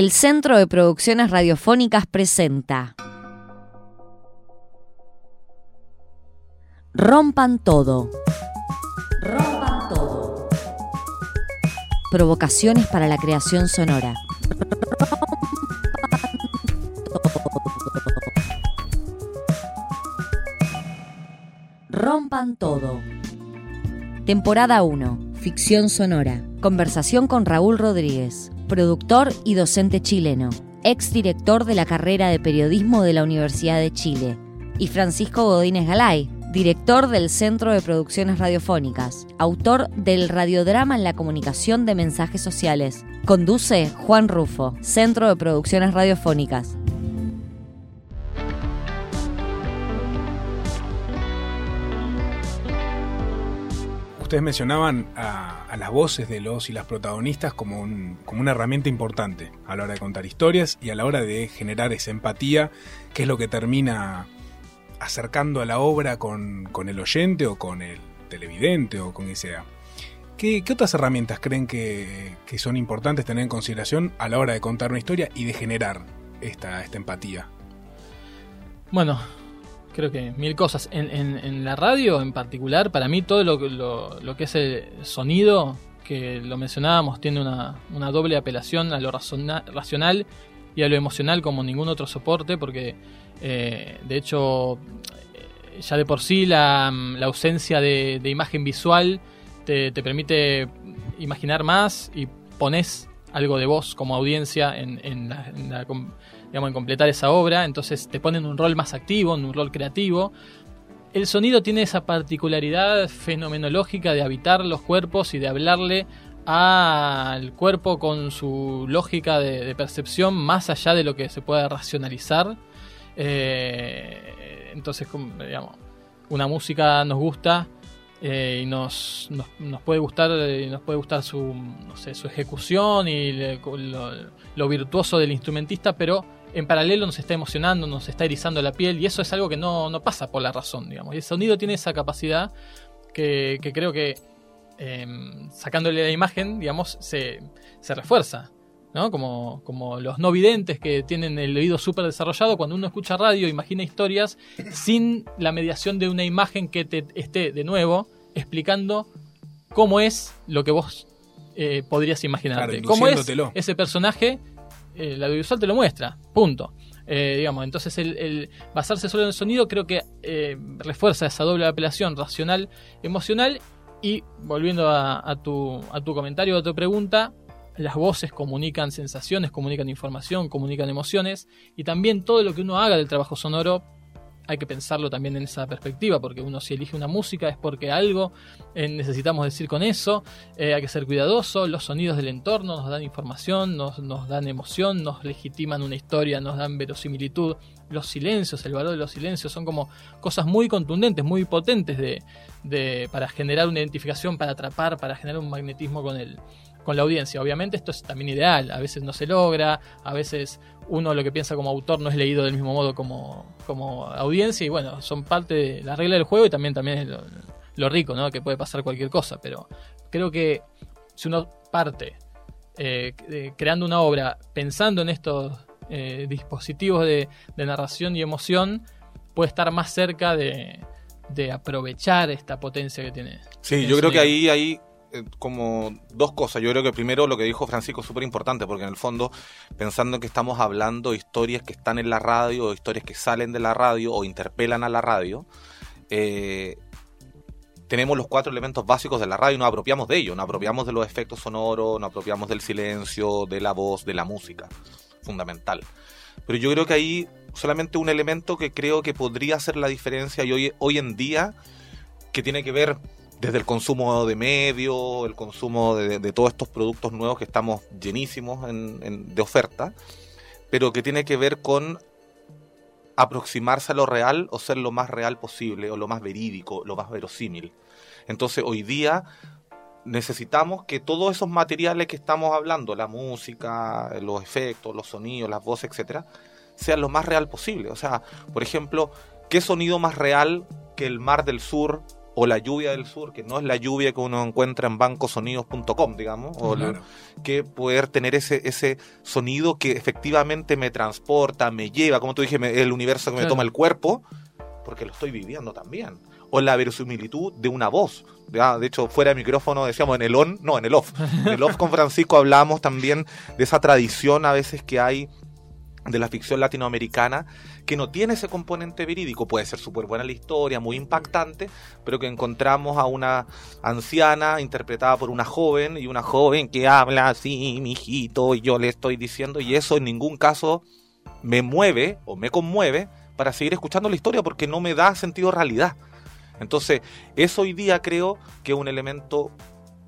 El Centro de Producciones Radiofónicas presenta Rompan todo. Rompan todo. Provocaciones para la creación sonora. Rompan todo. Temporada 1. Ficción sonora. Conversación con Raúl Rodríguez, productor y docente chileno, ex director de la carrera de periodismo de la Universidad de Chile, y Francisco Godínez Galay, director del Centro de Producciones Radiofónicas, autor del radiodrama en la comunicación de mensajes sociales. Conduce Juan Rufo, Centro de Producciones Radiofónicas. Ustedes mencionaban a, las voces de los y las protagonistas como, un- como una herramienta importante a la hora de contar historias y a la hora de generar esa empatía, que es lo que termina acercando a la obra con, con el oyente o con el televidente o con quien sea. ¿Qué, qué otras herramientas creen que, que son importantes tener en consideración a la hora de contar una historia y de generar esta, esta empatía? Bueno, creo que mil cosas. En, en- en la radio en particular, para mí todo lo, lo- lo que es el sonido, que lo mencionábamos, tiene una, una doble apelación a lo razona- racional y a lo emocional como ningún otro soporte, porque eh, de hecho eh, ya de por sí la, la ausencia de, imagen visual te, te permite imaginar más y pones algo de voz como audiencia en, en la- la digamos, en completar esa obra, entonces te ponen un rol más activo, en un rol creativo. El sonido tiene esa particularidad fenomenológica de habitar los cuerpos y de hablarle al cuerpo con su lógica de, percepción más allá de lo que se pueda racionalizar. Eh, entonces, digamos, una música nos gusta eh, y nos, nos, puede gustar eh, nos puede gustar su, no sé, su ejecución y lo virtuoso del instrumentista, pero en paralelo nos está emocionando, nos está erizando la piel y eso es algo que no, no pasa por la razón, digamos. Y el sonido tiene esa capacidad que, que creo que eh, sacándole la imagen, digamos, se, se refuerza. ¿no? Como, como los no videntes que tienen el oído súper desarrollado, cuando uno escucha radio, imagina historias sin la mediación de una imagen que te esté de nuevo explicando cómo es lo que vos eh, podrías imaginarte. Claro, cómo es ese personaje, el audiovisual te lo muestra, punto. Eh, digamos, entonces el, el basarse solo en el sonido creo que eh, refuerza esa doble apelación racional, emocional y volviendo a, a tu, a tu comentario, a tu pregunta, las voces comunican sensaciones, comunican información, comunican emociones y también todo lo que uno haga del trabajo sonoro hay que pensarlo también en esa perspectiva, porque uno si elige una música es porque algo eh, necesitamos decir con eso, eh, hay que ser cuidadoso, los sonidos del entorno nos dan información, nos, dan emoción, nos legitiman una historia, nos dan verosimilitud, los silencios, el valor de los silencios son como cosas muy contundentes, muy potentes de- para generar una identificación, para atrapar, para generar un magnetismo con el, con la audiencia. Obviamente esto es también ideal, a veces no se logra, a veces uno lo que piensa como autor no es leído del mismo modo como, como audiencia y bueno, son parte de la regla del juego y también, también es lo, lo rico, ¿no? Que puede pasar cualquier cosa, pero creo que si uno parte eh, eh, creando una obra pensando en estos eh, dispositivos de, de narración y emoción, puede estar más cerca de, de aprovechar esta potencia que tiene. Sí, yo creo que ahí hay eh, como dos cosas. Yo creo que primero lo que dijo Francisco es súper importante, porque en el fondo, pensando que estamos hablando de historias que están en la radio, o historias que salen de la radio, o interpelan a la radio, eh, tenemos los cuatro elementos básicos de la radio y nos apropiamos de ellos. Nos apropiamos de los efectos sonoros, nos apropiamos del silencio, de la voz, de la música. Fundamental. Pero yo creo que ahí solamente un elemento que creo que podría hacer la diferencia y hoy, hoy en día, que tiene que ver desde el consumo de medios, el consumo de, de todos estos productos nuevos que estamos llenísimos en- en- de oferta, pero que tiene que ver con aproximarse a lo real o ser lo más real posible, o lo más verídico, lo más verosímil. Entonces hoy día necesitamos que todos esos materiales que estamos hablando, la música, los efectos, los sonidos, las voces, etcétera, sean lo más real posible. O sea, por ejemplo, ¿qué sonido más real que el mar del sur o la lluvia del sur, que no es la lluvia que uno encuentra en bancosonidos.com, digamos, o Claro. que poder tener ese, ese sonido que efectivamente me transporta, me lleva, como tú dije, me- el universo que me toma el cuerpo, porque lo estoy viviendo también. O la verosimilitud de una voz. Ya, De hecho, fuera de micrófono decíamos en el on, no, en el off. En el off con Francisco hablamos también de esa tradición a veces que hay de la ficción latinoamericana que no tiene ese componente verídico. Puede ser súper buena la historia, muy impactante, pero que encontramos a una anciana interpretada por una joven y una joven que habla así, mijito, y yo le estoy diciendo, y eso en ningún caso me mueve o me conmueve para seguir escuchando la historia porque no me da sentido realidad. Entonces, eso hoy día creo que es un elemento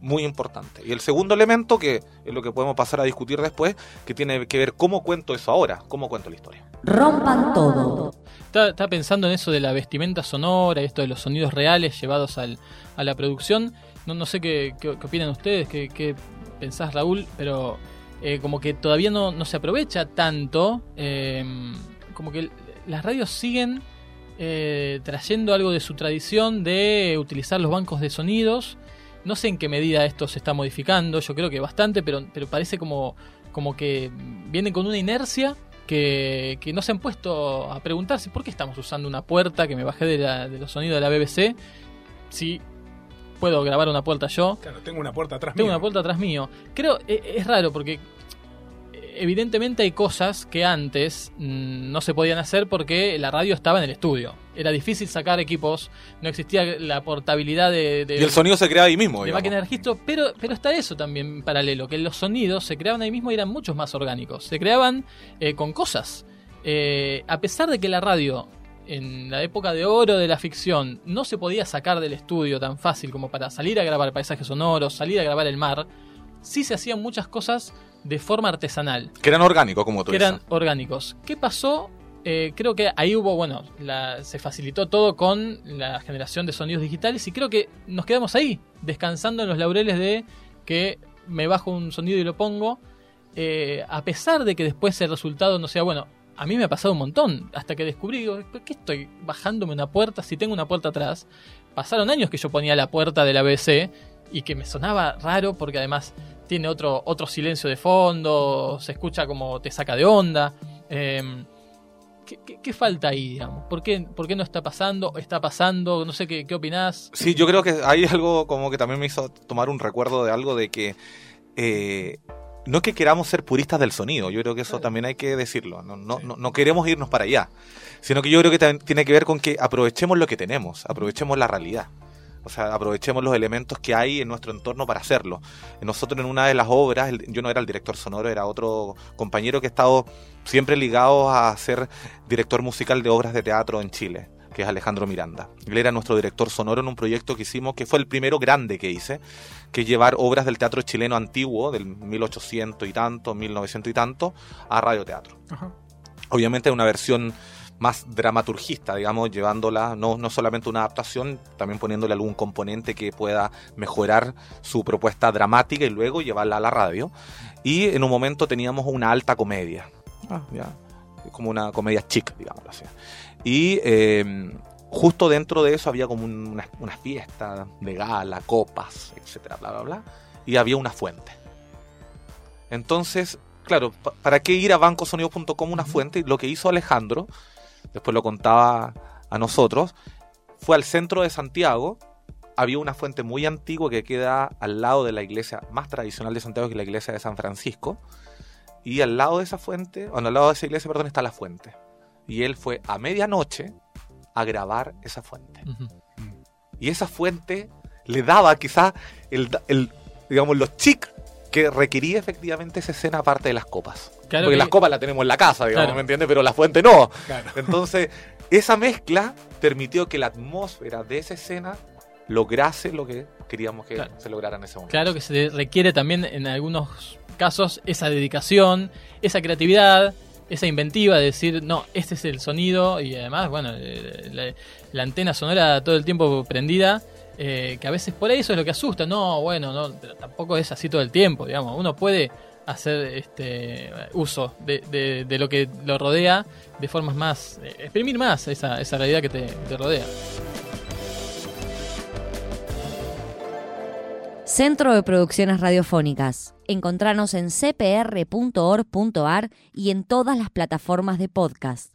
muy importante. Y el segundo elemento, que es lo que podemos pasar a discutir después, que tiene que ver cómo cuento eso ahora, cómo cuento la historia. Rompan todo. Estaba, pensando en eso de la vestimenta sonora y esto de los sonidos reales llevados al- a la producción. No, no sé qué, qué- qué opinan ustedes, qué, qué pensás Raúl, pero eh, como que todavía no, no se aprovecha tanto. eh, como que las radios siguen eh, trayendo algo de su tradición de utilizar los bancos de sonidos. No sé en qué medida esto se está modificando, yo creo que bastante, pero, pero parece como, como que vienen con una inercia que, que no se han puesto a preguntarse por qué estamos usando una puerta que me bajé de, la- de los sonidos de la BBC si puedo grabar una puerta yo. Claro, tengo una puerta atrás Tengo mío. una puerta atrás mío. Creo, e- es raro porque evidentemente hay cosas que antes mm, no se podían hacer porque la radio estaba en el estudio. Era difícil sacar equipos, no existía la portabilidad de, de- Y el sonido se crea ahí mismo. de digamos. máquina de registro, pero, pero está eso también en paralelo, que los sonidos se creaban ahí mismo y eran muchos más orgánicos. Se creaban eh, con cosas. Eh, a pesar de que la radio, en la época de oro de la ficción, no se podía sacar del estudio tan fácil como para salir a grabar paisajes sonoros, salir a grabar el mar, sí se hacían muchas cosas de forma artesanal Que eran orgánicos, como tú que eran orgánicos. ¿Qué pasó? Eh, creo que ahí hubo, bueno, la- se facilitó todo con la generación de sonidos digitales y creo que nos quedamos ahí, descansando en los laureles de que me bajo un sonido y lo pongo, eh, a pesar de que después el resultado no sea bueno. A mí me ha pasado un montón, hasta que descubrí, digo, ¿por qué estoy bajándome una puerta si tengo una puerta atrás? Pasaron años que yo ponía la puerta de la BBC y que me sonaba raro porque además tiene otro, otro silencio de fondo, se escucha como te saca de onda. Eh, ¿qué, qué, qué falta ahí, digamos? ¿Por qué, ¿Por qué no está pasando? ¿Está pasando? No sé qué, qué opinás. Sí, yo creo que hay algo como que también me hizo tomar un recuerdo de algo de que eh, no es que queramos ser puristas del sonido, yo creo que eso también hay que decirlo, no, no, no, no queremos irnos para allá, sino que yo creo que tiene que ver con que aprovechemos lo que tenemos, aprovechemos la realidad. O sea, aprovechemos los elementos que hay en nuestro entorno para hacerlo. Nosotros en una de las obras, yo no era el director sonoro, era otro compañero que ha estado siempre ligado a ser director musical de obras de teatro en Chile, que es Alejandro Miranda. Él era nuestro director sonoro en un proyecto que hicimos, que fue el primero grande que hice, que es llevar obras del teatro chileno antiguo, del 1800 y tanto, 1900 y tanto, a radioteatro. Ajá. Obviamente una versión más dramaturgista, digamos, llevándola, no, no solamente una adaptación, también poniéndole algún componente que pueda mejorar su propuesta dramática y luego llevarla a la radio. Y en un momento teníamos una alta comedia, Ah, ya, como una comedia chic, digámoslo así. Y eh, justo dentro de eso había como un- una, una fiesta de gala, copas, etcétera, bla, bla, bla. Y había una fuente. Entonces, claro, pa- ¿para qué ir a bancosonido.com una fuente? Lo que hizo Alejandro, después lo contaba a nosotros, fue al centro de Santiago. Había una fuente muy antigua que queda al lado de la iglesia más tradicional de Santiago, que es la iglesia de San Francisco. Y al lado de esa fuente, o no, al lado de esa iglesia, perdón, está la fuente. Y él fue a medianoche a grabar esa fuente. Y esa fuente le daba quizás el, el, digamos, los chic que requería efectivamente esa escena aparte de las copas. Claro Porque que- las copas las tenemos en la casa, digamos, Claro. ¿me entiendes? Pero la fuente no. Claro. Entonces, esa mezcla permitió que la atmósfera de esa escena lograse lo que queríamos que se lograra en ese momento. Claro que se requiere también en algunos casos esa dedicación, esa creatividad, esa inventiva de decir, no, este es el sonido y además, bueno, eh, la, la antena sonora todo el tiempo prendida, eh, que a veces por eso es lo que asusta, no, bueno, no, tampoco es así todo el tiempo, digamos, uno puede hacer este uso de, de- de lo que lo rodea de formas más, eh, exprimir más esa, esa realidad que te, te rodea. Centro de Producciones Radiofónicas. Encontranos en cpr.org.ar y en todas las plataformas de podcast.